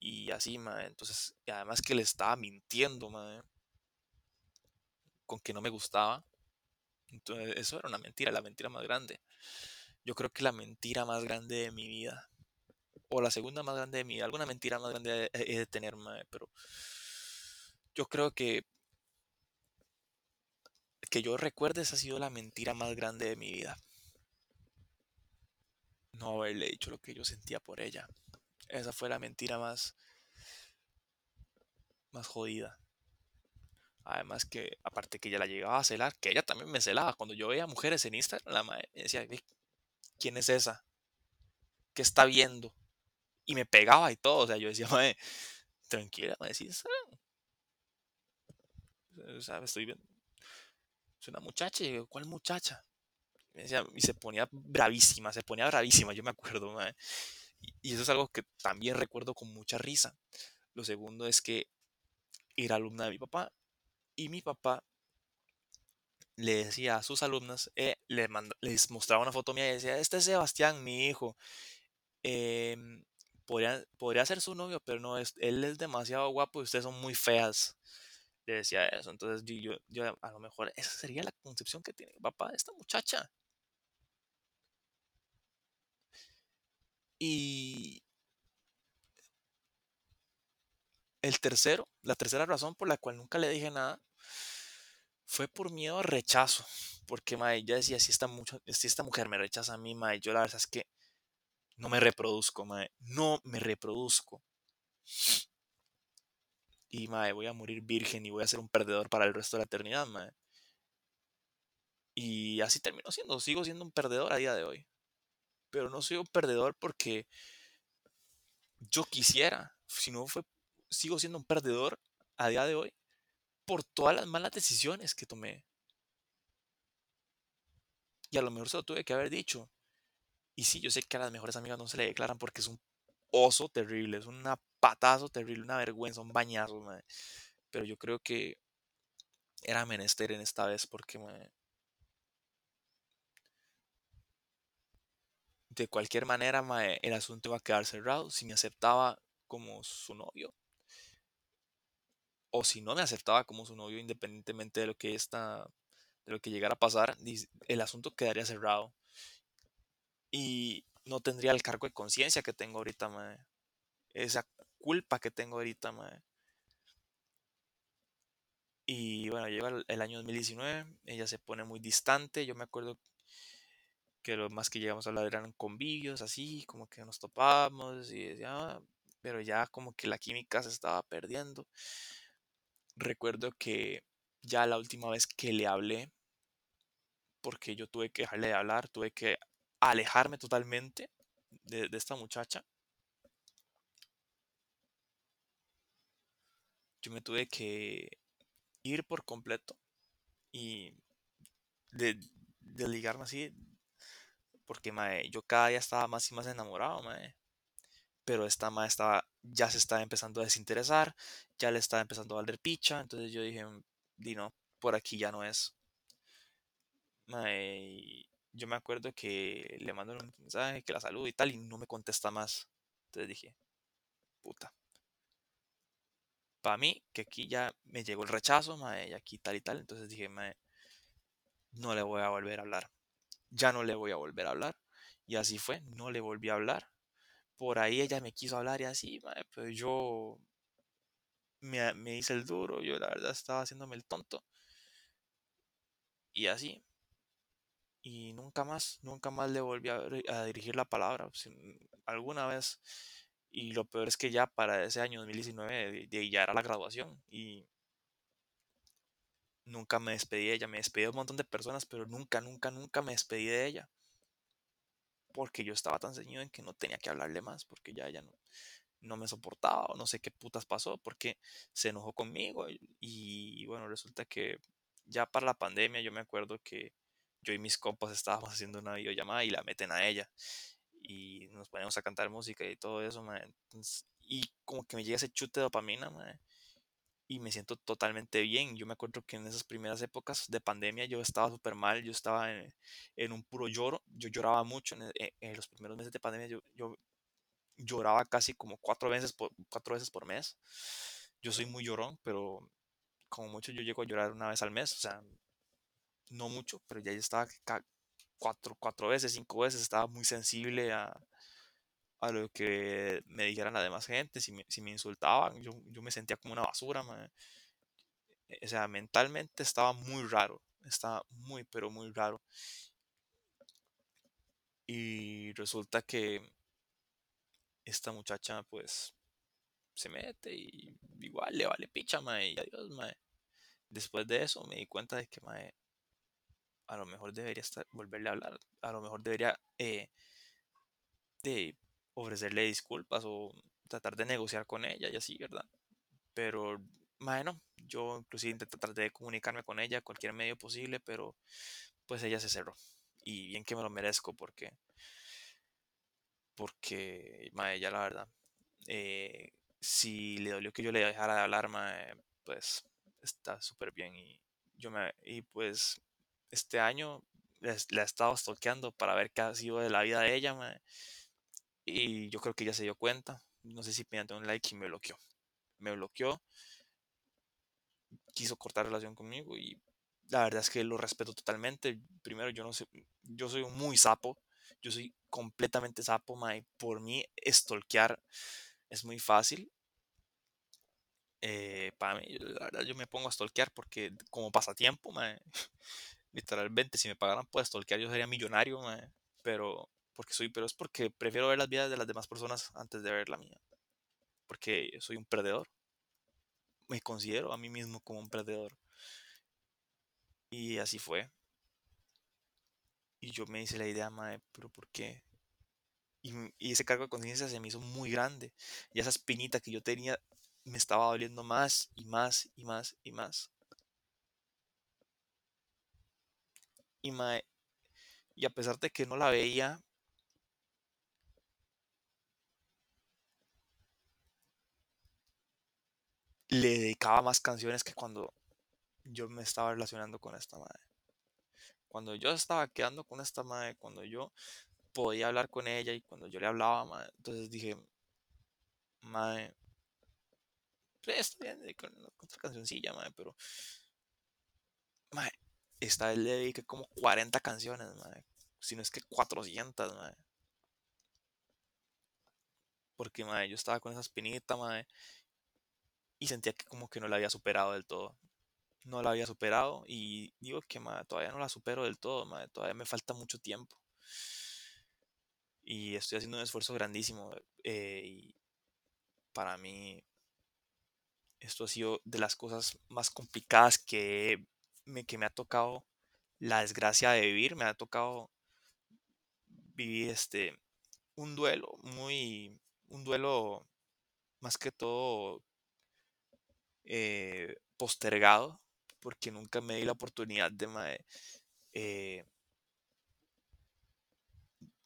Y así, mae. Entonces, además que le estaba mintiendo, mae, con que no me gustaba. Entonces, eso era una mentira, la mentira más grande. Yo creo que la mentira más grande de mi vida, o la segunda más grande de mi vida, alguna mentira más grande he de tener, pero yo creo que que yo recuerde esa ha sido la mentira más grande de mi vida. No haberle dicho lo que yo sentía por ella. Esa fue la mentira más, más jodida. Además que, aparte que ella la llegaba a celar, que ella también me celaba. Cuando yo veía mujeres en Instagram, la madre me decía, "Ve, ¿quién es esa? ¿Qué está viendo? Y me pegaba y todo. O sea, yo decía, madre, tranquila, esa- o sea, estoy viendo. Es una muchacha. Y yo, ¿cuál muchacha? Y, me decía, se ponía bravísima, se ponía bravísima, yo me acuerdo, y eso es algo que también recuerdo con mucha risa. Lo segundo es que era alumna de mi papá y mi papá le decía a sus alumnas, eh, les mostraba una foto mía y decía, este es Sebastián, mi hijo. em, podría, podría ser su novio, pero no, es, él es demasiado guapo y ustedes son muy feas. Le decía eso. Entonces yo, yo, a lo mejor esa sería la concepción que tiene papá de esta muchacha. Y el tercero, la tercera razón por la cual nunca le dije nada fue por miedo al rechazo. Porque, mae, yo decía, si esta, mucho, si esta mujer me rechaza a mí, mae, yo la verdad es que no me reproduzco, mae. No me reproduzco. Y, mae, voy a morir virgen y voy a ser un perdedor para el resto de la eternidad, mae. Y así termino siendo. Sigo siendo un perdedor a día de hoy. Pero no soy un perdedor porque yo quisiera. Si no fue, sigo siendo un perdedor a día de hoy por todas las malas decisiones que tomé. Y a lo mejor se lo tuve que haber dicho. Y sí, yo sé que a las mejores amigas no se le declaran porque es un oso terrible, es una patazo terrible, una vergüenza, un bañazo. Pero yo creo que era menester en esta vez porque mae, de cualquier manera el asunto iba a quedar cerrado. Si me aceptaba como su novio o si no me aceptaba como su novio, independientemente de lo que esta, de lo que llegara a pasar, el asunto quedaría cerrado y no tendría el cargo de conciencia que tengo ahorita, mae. Esa culpa que tengo ahorita, mae. Y bueno, llega el año 2019, ella se pone muy distante. Yo me acuerdo que lo más que llegamos a hablar eran convivios, así, como que nos topábamos y decía, "Ah", pero ya como que la química se estaba perdiendo. Recuerdo que ya la última vez que le hablé, porque yo tuve que dejarle de hablar, tuve que alejarme totalmente de, esta muchacha. Yo me tuve que ir por completo y de, de ligarme así, porque mae, yo cada día estaba más y más enamorado, mae. Pero esta mae estaba, ya se estaba empezando a desinteresar, ya le estaba empezando a valer picha, entonces yo dije, di no, por aquí ya no es. Mae, y yo me acuerdo que le mando un mensaje, que la saludo y tal, y no me contesta más. Entonces dije, puta. Para mí, que aquí ya me llegó el rechazo, mae, y aquí tal y tal. Entonces dije, mae, no le voy a volver a hablar. Ya no le voy a volver a hablar. Y así fue, no le volví a hablar. Por ahí ella me quiso hablar y así, mae, pero yo me, me hice el duro, yo la verdad estaba haciéndome el tonto. Y así. Y nunca más, nunca más le volví a, dirigir la palabra. sin- alguna vez. Y lo peor es que ya para ese año 2019 de- de- ya era la graduación. Y nunca me despedí de ella. Me despedí de un montón de personas, pero nunca, nunca, nunca me despedí de ella. Porque yo estaba tan ceñido en que no tenía que hablarle más. Porque ya ella no, no me soportaba o no sé qué putas pasó. Porque se enojó conmigo. Y, bueno, resulta que ya para la pandemia yo me acuerdo que yo y mis compas estábamos haciendo una videollamada y la meten a ella. Y nos ponemos a cantar música y todo eso. Entonces, y como que me llega ese chute de dopamina, mae, y me siento totalmente bien. Yo me acuerdo que en esas primeras épocas de pandemia yo estaba súper mal, yo estaba en, en un puro lloro, yo lloraba mucho en, e- en los primeros meses de pandemia, yo, yo lloraba casi como cuatro veces por, cuatro veces por mes. Yo soy muy llorón, pero como mucho yo llego a llorar una vez al mes, o sea, no mucho, pero ya yo estaba cuatro, cuatro veces, cinco veces, estaba muy sensible a, a lo que me dijeran la demás gente, si me, si me insultaban, yo, yo me sentía como una basura, mae. O sea, mentalmente estaba muy raro, estaba muy, pero muy raro. Y resulta que esta muchacha, pues, se mete y igual le vale picha, mae, y adiós, mae. Después de eso me di cuenta de que, mae, a lo mejor debería estar, volverle a hablar, a lo mejor debería eh, de ofrecerle disculpas o tratar de negociar con ella y así, ¿verdad? Pero, bueno, yo inclusive intenté tratar de comunicarme con ella cualquier medio posible, pero pues ella se cerró. Y bien que me lo merezco porque, porque, mae, ella la verdad, eh, si le dolió que yo le dejara de hablar, mae, pues está súper bien y yo me, y pues este año la, he estado stalkeando para ver qué ha sido de la vida de ella, mae. Y yo creo que ella se dio cuenta. No sé si mediante un like y me bloqueó. Me bloqueó. Quiso cortar relación conmigo y la verdad es que lo respeto totalmente. Primero, yo no sé, yo soy muy sapo. Yo soy completamente sapo, mae. Por mí, stalkear es muy fácil. Eh, para mí, la verdad, yo me pongo a stalkear porque como pasatiempo, mae, literalmente, si me pagaran por stalkear, yo sería millonario, mae, pero porque soy, pero es porque prefiero ver las vidas de las demás personas antes de ver la mía, porque soy un perdedor. Me considero a mí mismo como un perdedor. Y así fue. Y yo me hice la idea, mae, pero ¿por qué? Y, y ese cargo de conciencia se me hizo muy grande. Y esa espinita que yo tenía me estaba doliendo más y más y más y más. Y, mae, y a pesar de que no la veía, le dedicaba más canciones que cuando yo me estaba relacionando con esta madre. Cuando yo estaba quedando con esta madre, cuando yo podía hablar con ella y cuando yo le hablaba, madre, entonces dije, madre, pues, está bien, con otra cancioncilla, madre, pero, madre, esta vez le dediqué como 40 canciones, madre, si no es que 400, madre. Porque, madre, yo estaba con esa espinita, madre, y sentía que como que no la había superado del todo. No la había superado y digo que todavía no la supero del todo, todavía me falta mucho tiempo. Y estoy haciendo un esfuerzo grandísimo. eh, y para mí esto ha sido de las cosas más complicadas que me, que me ha tocado la desgracia de vivir. Me ha tocado vivir este un duelo muy un duelo más que todo eh, postergado porque nunca me di la oportunidad de eh,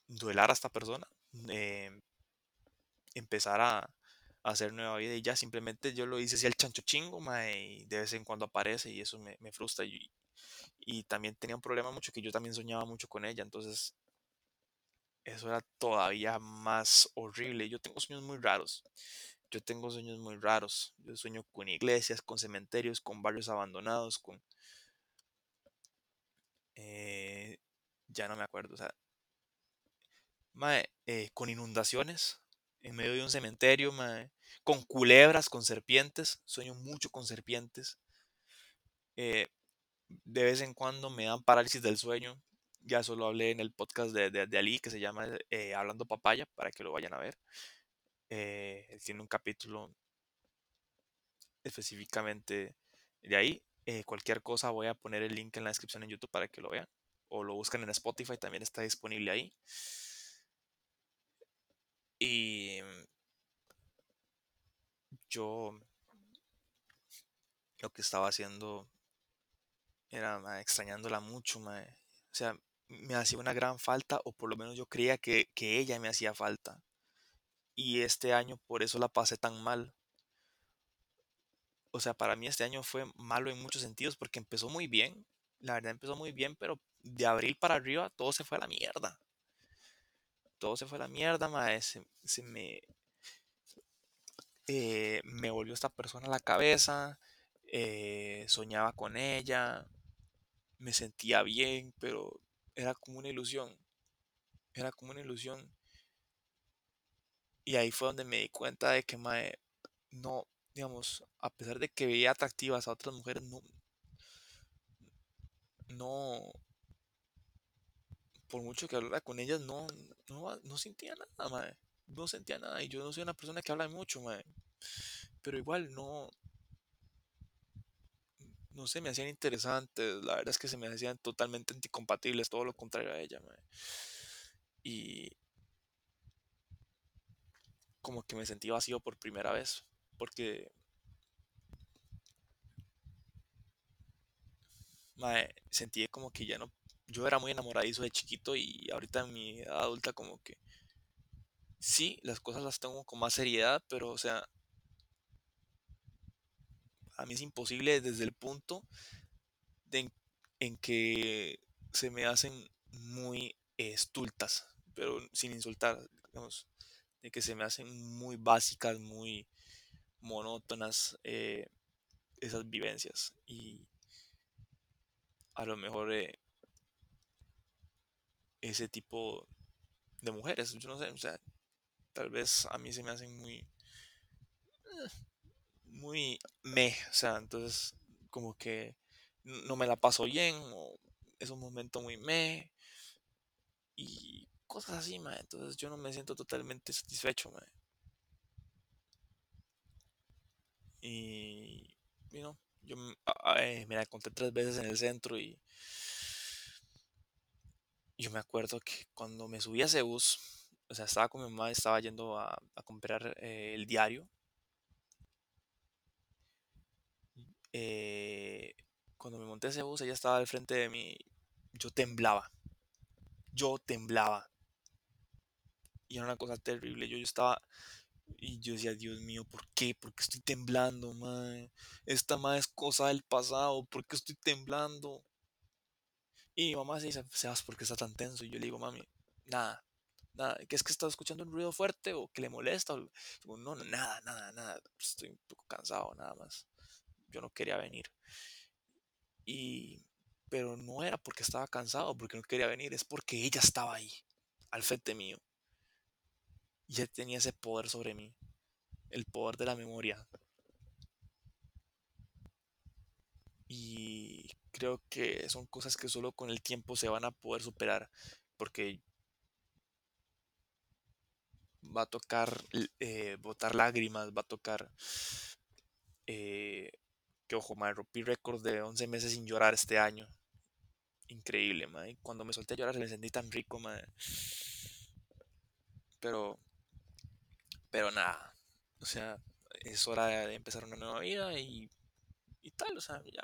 duelar a esta persona, eh, empezar a, hacer nueva vida y ya simplemente yo lo hice así al chancho chingo, y de vez en cuando aparece y eso me, me frustra y, y también tenía un problema mucho que yo también soñaba mucho con ella, entonces eso era todavía más horrible. Yo tengo sueños muy raros. Yo tengo sueños muy raros. Yo sueño con iglesias, con cementerios, con barrios abandonados, con... eh, ya no me acuerdo, o sea, eh, con inundaciones en medio de un cementerio, con culebras, con serpientes. Sueño mucho con serpientes. Eh, de vez en cuando me dan parálisis del sueño. Ya solo hablé en el podcast de, de- de Ali que se llama eh, Hablando Papaya para que lo vayan a ver. Eh, tiene un capítulo específicamente de ahí. Eh, cualquier cosa voy a poner el link en la descripción en YouTube para que lo vean. O lo buscan en Spotify, también está disponible ahí. Y yo lo que estaba haciendo era extrañándola mucho. O sea, me hacía una gran falta, o por lo menos yo creía que, que ella me hacía falta. Y este año por eso la pasé tan mal. O sea, para mí este año fue malo en muchos sentidos porque empezó muy bien. La verdad empezó muy bien, pero de abril para arriba todo se fue a la mierda. Todo se fue a la mierda, mae. Se, se me, eh, me volvió esta persona a la cabeza. eh, soñaba con ella. Me sentía bien, pero era como una ilusión. Era como una ilusión. Y ahí fue donde me di cuenta de que, mae, no, digamos, a pesar de que veía atractivas a otras mujeres, no, no, por mucho que hablara con ellas, no, no, no sentía nada, mae. No sentía nada. Y yo no soy una persona que habla mucho, mae. Pero igual no, no se me hacían interesantes. La verdad es que se me hacían totalmente anticompatibles, todo lo contrario a ella, mae. Y como que me sentí vacío por primera vez. Porque, sentí como que ya no. Yo era muy enamoradizo de chiquito y ahorita en mi edad adulta, como que sí, las cosas las tengo con más seriedad, pero o sea, a mí es imposible desde el punto de en que se me hacen muy estultas, pero sin insultar, digamos, de que se me hacen muy básicas, muy monótonas eh, esas vivencias. Y a lo mejor eh, ese tipo de mujeres, yo no sé, o sea, tal vez a mí se me hacen muy, muy me, o sea, entonces como que no me la paso bien, o es un momento muy me, y cosas así, entonces yo no me siento totalmente satisfecho. Y, you yo me la conté tres veces en el centro y yo me acuerdo que cuando me subí a ese bus, o sea, estaba con mi mamá, estaba yendo a, comprar eh, el diario. Eh, cuando me monté ese bus, ella estaba al frente de mí, yo temblaba. Yo temblaba. Y era una cosa terrible. Yo, yo estaba. Y yo decía, Dios mío, ¿por qué? ¿Por qué estoy temblando, mae? Esta mae es cosa del pasado. ¿Por qué estoy temblando? Y mi mamá se dice, Sebas, ¿por qué está tan tenso? Y yo le digo, mami, nada, nada, que es que está escuchando un ruido fuerte o que le molesta. No, nada, nada, nada, estoy un poco cansado, nada más. Yo no quería venir. Y, pero no era porque estaba cansado, porque no quería venir, es porque ella estaba ahí, al frente mío. Y ella tenía ese poder sobre mí, el poder de la memoria. Y creo que son cosas que solo con el tiempo se van a poder superar, porque va a tocar eh, botar lágrimas, va a tocar eh, que ojo, madre, rompí récord de 11 meses sin llorar este año. Increíble, madre. Cuando me solté a llorar se me sentí tan rico, madre. Pero, pero nada. O sea, es hora de empezar una nueva vida y, y tal, o sea, ya.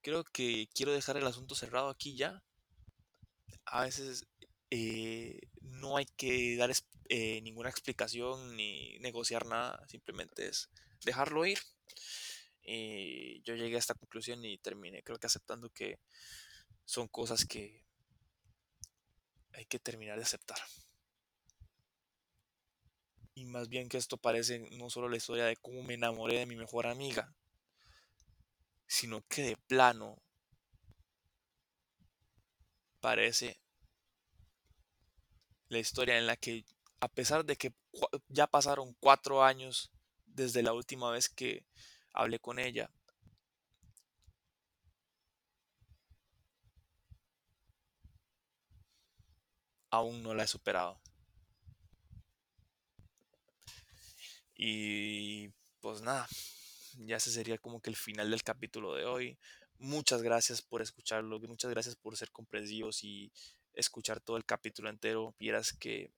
Creo que quiero dejar el asunto cerrado aquí ya. A veces eh, no hay que dar eh, ninguna explicación ni negociar nada, simplemente es dejarlo ir. Y yo llegué a esta conclusión y terminé, creo que aceptando que son cosas que hay que terminar de aceptar. Y más bien que esto parece no solo la historia de cómo me enamoré de mi mejor amiga, sino que de plano parece la historia en la que a pesar de que ya pasaron cuatro años desde la última vez que hablé con ella, aún no la he superado. Y pues nada, ya ese sería como que el final del capítulo de hoy. Muchas gracias por escucharlo, muchas gracias por ser comprensivos y escuchar todo el capítulo entero. Vieras que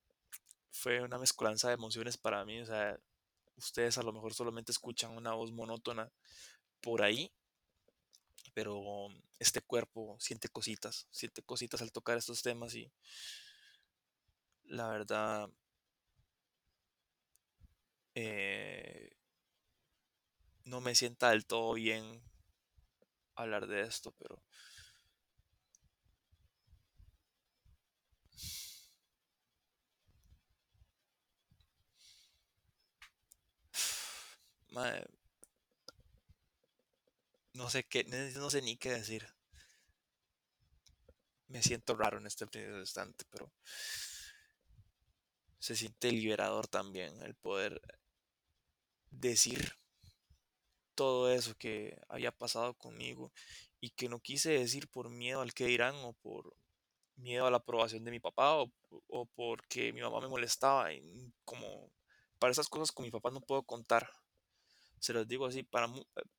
fue una mezcolanza de emociones para mí. O sea, ustedes a lo mejor solamente escuchan una voz monótona por ahí, pero este cuerpo siente cositas, siente cositas al tocar estos temas y la verdad eh, no me sienta del todo bien hablar de esto, pero no sé qué, no sé ni qué decir. Me siento raro en este instante, pero se siente liberador también el poder decir todo eso que había pasado conmigo y que no quise decir por miedo al que dirán o por miedo a la aprobación de mi papá o, o porque mi mamá me molestaba y como para esas cosas con mi papá no puedo contar. Se los digo así para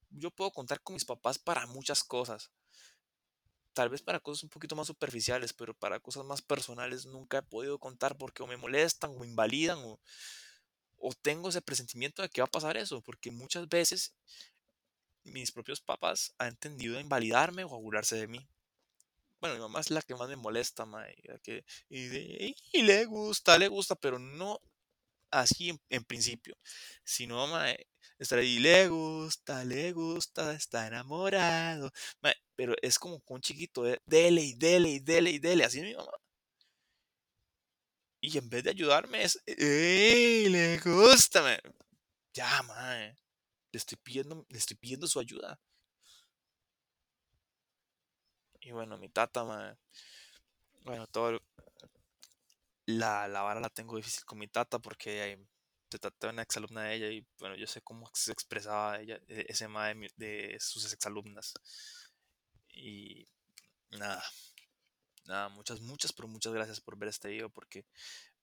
yo puedo contar con mis papás para muchas cosas. Tal vez para cosas un poquito más superficiales pero para cosas más personales nunca he podido contar porque o me molestan o me invalidan o o tengo ese presentimiento de que va a pasar eso, porque muchas veces mis propios papás han entendido a invalidarme o a burlarse de mí. Bueno, mi mamá es la que más me molesta, ma, que, y, y, le gusta, le gusta, pero no así en, principio. Si no, mae, estar ahí, le gusta, le gusta, está enamorado. pero es como con un chiquito, de, dele y dele y dele y dele, así es mi mamá. Y en vez de ayudarme es, ¡ey! Le gusta, mae. Ya, mae. Le estoy pidiendo, le estoy pidiendo su ayuda. Y bueno, mi tata, mae. Bueno, todo, la, la vara la tengo difícil con mi tata porque se trata de una exalumna de ella y bueno, yo sé cómo se expresaba ella, e- ese ma de, de sus exalumnas. Y nada, nada, muchas, muchas, pero muchas gracias por ver este video porque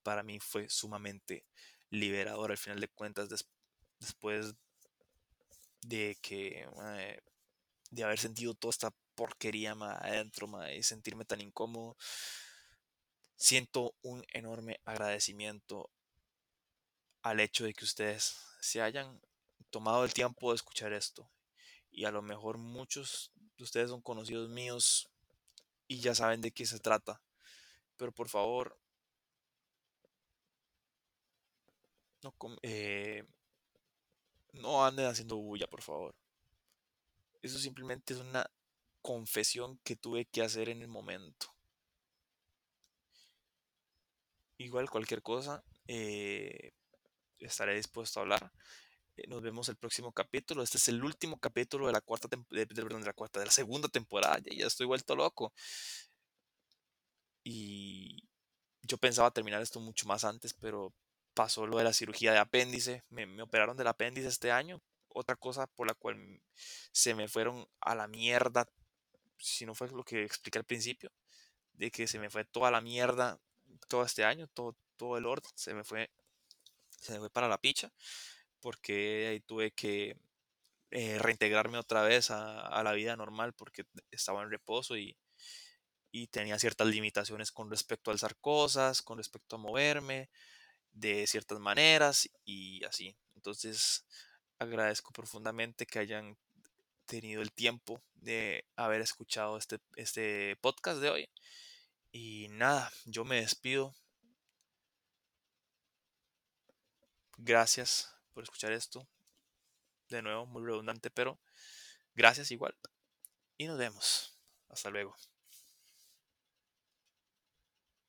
para mí fue sumamente liberador al final de cuentas des- después de que, de haber sentido toda esta porquería adentro y sentirme tan incómodo. Siento un enorme agradecimiento al hecho de que ustedes se hayan tomado el tiempo de escuchar esto. Y a lo mejor muchos de ustedes son conocidos míos y ya saben de qué se trata. Pero por favor, no, eh, no anden haciendo bulla, por favor. Eso simplemente es una confesión que tuve que hacer en el momento. Igual cualquier cosa, eh, estaré dispuesto a hablar. Eh, Nos vemos el próximo capítulo. Este es el último capítulo de la cuarta de, de- la cuarta, de la segunda temporada. Ya, ya estoy vuelto loco. Y yo pensaba terminar esto mucho más antes, pero pasó lo de la cirugía de apéndice. Me, me operaron del apéndice este año. Otra cosa por la cual se me fueron a la mierda, si no fue lo que expliqué al principio, de que se me fue toda la mierda todo este año, todo, todo el orden, se me fue, se me fue para la picha, porque ahí tuve que eh, reintegrarme otra vez a, a la vida normal porque estaba en reposo y, y tenía ciertas limitaciones con respecto a alzar cosas, con respecto a moverme de ciertas maneras y así. Entonces agradezco profundamente que hayan tenido el tiempo de haber escuchado este, este podcast de hoy. Y nada, yo me despido. Gracias por escuchar esto. De nuevo, muy redundante, pero gracias igual. Y nos vemos. Hasta luego.